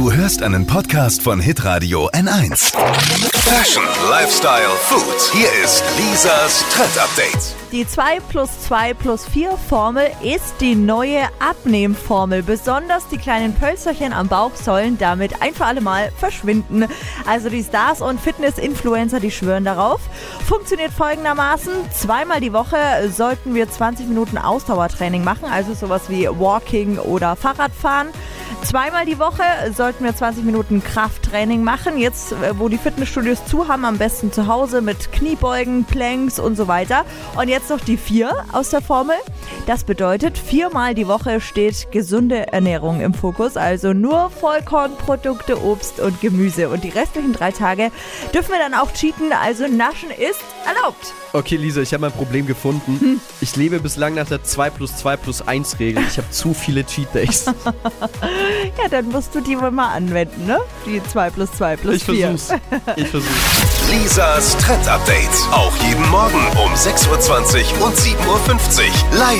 Du hörst einen Podcast von Hitradio N1. Fashion, Lifestyle, Food. Hier ist Lisas Trend Update. Die 2 plus 2 plus 4 Formel ist die neue Abnehmformel. Besonders die kleinen Pölsterchen am Bauch sollen damit ein für alle Mal verschwinden. Also die Stars und Fitness-Influencer, die schwören darauf. Funktioniert folgendermaßen. Zweimal die Woche sollten wir 20 Minuten Ausdauertraining machen, also sowas wie Walking oder Fahrradfahren. Zweimal die Woche sollten wir 20 Minuten Krafttraining machen. Jetzt, äh, wo die Fitnessstudios zu haben, am besten zu Hause mit Kniebeugen, Planks und so weiter. Und jetzt noch die vier aus der Formel. Das bedeutet, viermal die Woche steht gesunde Ernährung im Fokus. Also nur Vollkornprodukte, Obst und Gemüse. Und die restlichen drei Tage dürfen wir dann auch cheaten. Also naschen ist erlaubt. Okay, Lisa, ich habe mein Problem gefunden. Hm. Ich lebe bislang nach der 2 plus 2 plus 1 Regel. Ich habe zu viele Cheat Days. Ja, dann musst du die wohl mal anwenden, ne? Die 2 plus 2 plus Ich 4. versuch's. Ich versuch's. Lisas Trend Update. Auch jeden Morgen um 6.20 Uhr und 7.50 Uhr. Live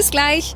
Bis gleich.